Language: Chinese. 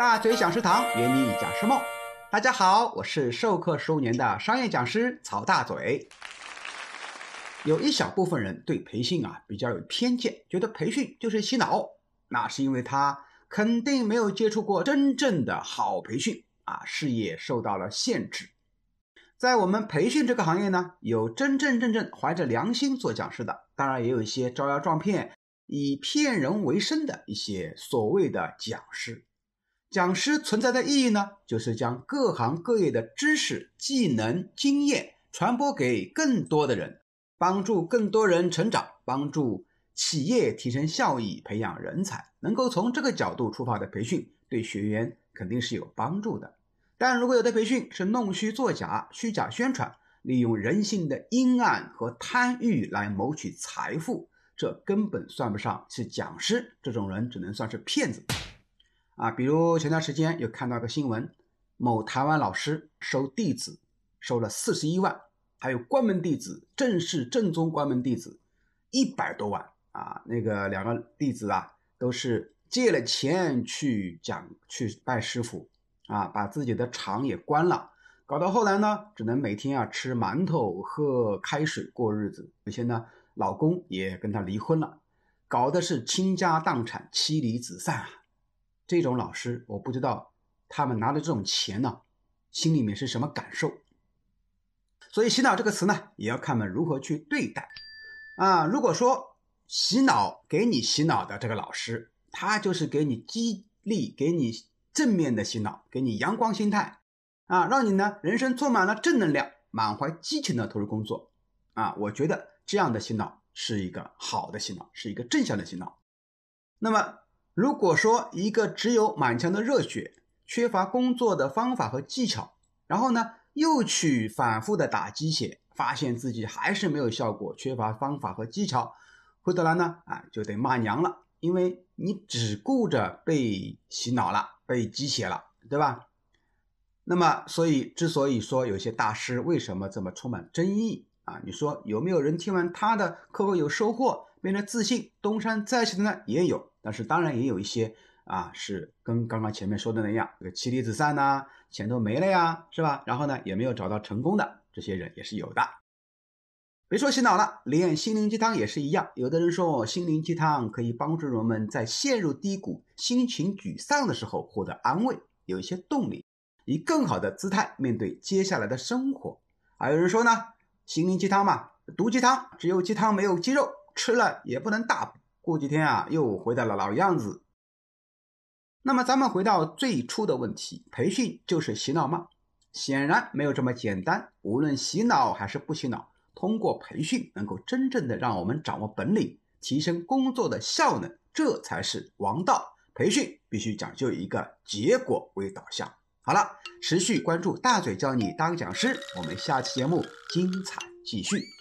大嘴讲师堂，圆你讲师梦。大家好，我是授课十五年的商业讲师曹大嘴。有一小部分人对培训啊比较有偏见，觉得培训就是洗脑，那是因为他肯定没有接触过真正的好培训啊，视野受到了限制。在我们培训这个行业呢，有真真正正怀着良心做讲师的，当然也有一些招摇撞骗、以骗人为生的一些所谓的讲师。讲师存在的意义呢，就是将各行各业的知识、技能、经验传播给更多的人，帮助更多人成长，帮助企业提升效益、培养人才。能够从这个角度出发的培训，对学员肯定是有帮助的。但如果有的培训是弄虚作假、虚假宣传，利用人性的阴暗和贪欲来谋取财富，这根本算不上是讲师，这种人只能算是骗子。啊，比如前段时间有看到个新闻，某台湾老师收弟子收了四十一万，还有关门弟子，正式正宗关门弟子一百多万啊。那个两个弟子啊，都是借了钱去讲去拜师傅啊，把自己的厂也关了，搞到后来呢，只能每天啊吃馒头喝开水过日子。而且呢，老公也跟他离婚了，搞的是倾家荡产、妻离子散啊。这种老师，我不知道他们拿的这种钱呢，心里面是什么感受。所以“洗脑”这个词呢，也要看们如何去对待啊。如果说洗脑给你洗脑的这个老师，他就是给你激励、给你正面的洗脑，给你阳光心态啊，让你呢人生充满了正能量，满怀激情的投入工作啊。我觉得这样的洗脑是一个好的洗脑，是一个正向的洗脑。那么。如果说一个只有满腔的热血，缺乏工作的方法和技巧，然后呢又去反复的打鸡血，发现自己还是没有效果，缺乏方法和技巧，回头来呢啊就得骂娘了，因为你只顾着被洗脑了，被鸡血了，对吧？那么所以之所以说有些大师为什么这么充满争议啊？你说有没有人听完他的课后有收获，变得自信，东山再起的呢？也有。但是当然也有一些啊，是跟刚刚前面说的那样，这个妻离子散呐，钱都没了呀，是吧？然后呢，也没有找到成功的这些人也是有的。别说洗脑了，连心灵鸡汤也是一样。有的人说心灵鸡汤可以帮助人们在陷入低谷、心情沮丧的时候获得安慰，有一些动力，以更好的姿态面对接下来的生活。还有人说呢，心灵鸡汤嘛，毒鸡汤，只有鸡汤没有鸡肉，吃了也不能大补。过几天啊，又回到了老样子。那么，咱们回到最初的问题：培训就是洗脑吗？显然没有这么简单。无论洗脑还是不洗脑，通过培训能够真正的让我们掌握本领，提升工作的效能，这才是王道。培训必须讲究一个结果为导向。好了，持续关注大嘴教你当讲师，我们下期节目精彩继续。